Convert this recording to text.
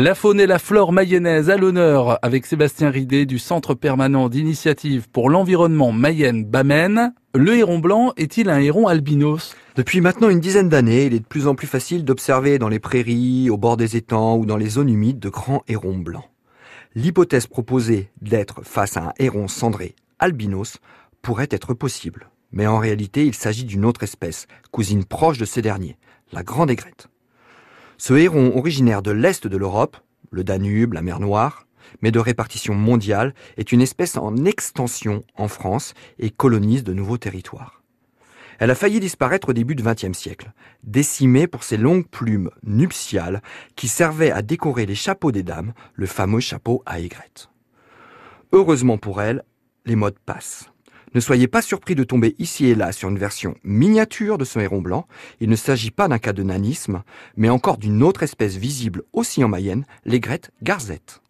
La faune et la flore mayonnaise à l'honneur avec Sébastien Ridé du Centre permanent d'initiative pour l'environnement Mayenne-Bamène. Le héron blanc est-il un héron albinos? Depuis maintenant une dizaine d'années, il est de plus en plus facile d'observer dans les prairies, au bord des étangs ou dans les zones humides de grands hérons blancs. L'hypothèse proposée d'être face à un héron cendré albinos pourrait être possible. Mais en réalité, il s'agit d'une autre espèce, cousine proche de ces derniers, la grande aigrette. Ce héron originaire de l'Est de l'Europe, le Danube, la mer Noire, mais de répartition mondiale, est une espèce en extension en France et colonise de nouveaux territoires. Elle a failli disparaître au début du XXe siècle, décimée pour ses longues plumes nuptiales qui servaient à décorer les chapeaux des dames, le fameux chapeau à aigrette. Heureusement pour elle, les modes passent. Ne soyez pas surpris de tomber ici et là sur une version miniature de ce héron blanc. Il ne s'agit pas d'un cas de nanisme, mais encore d'une autre espèce visible aussi en Mayenne, l'aigrette garzette.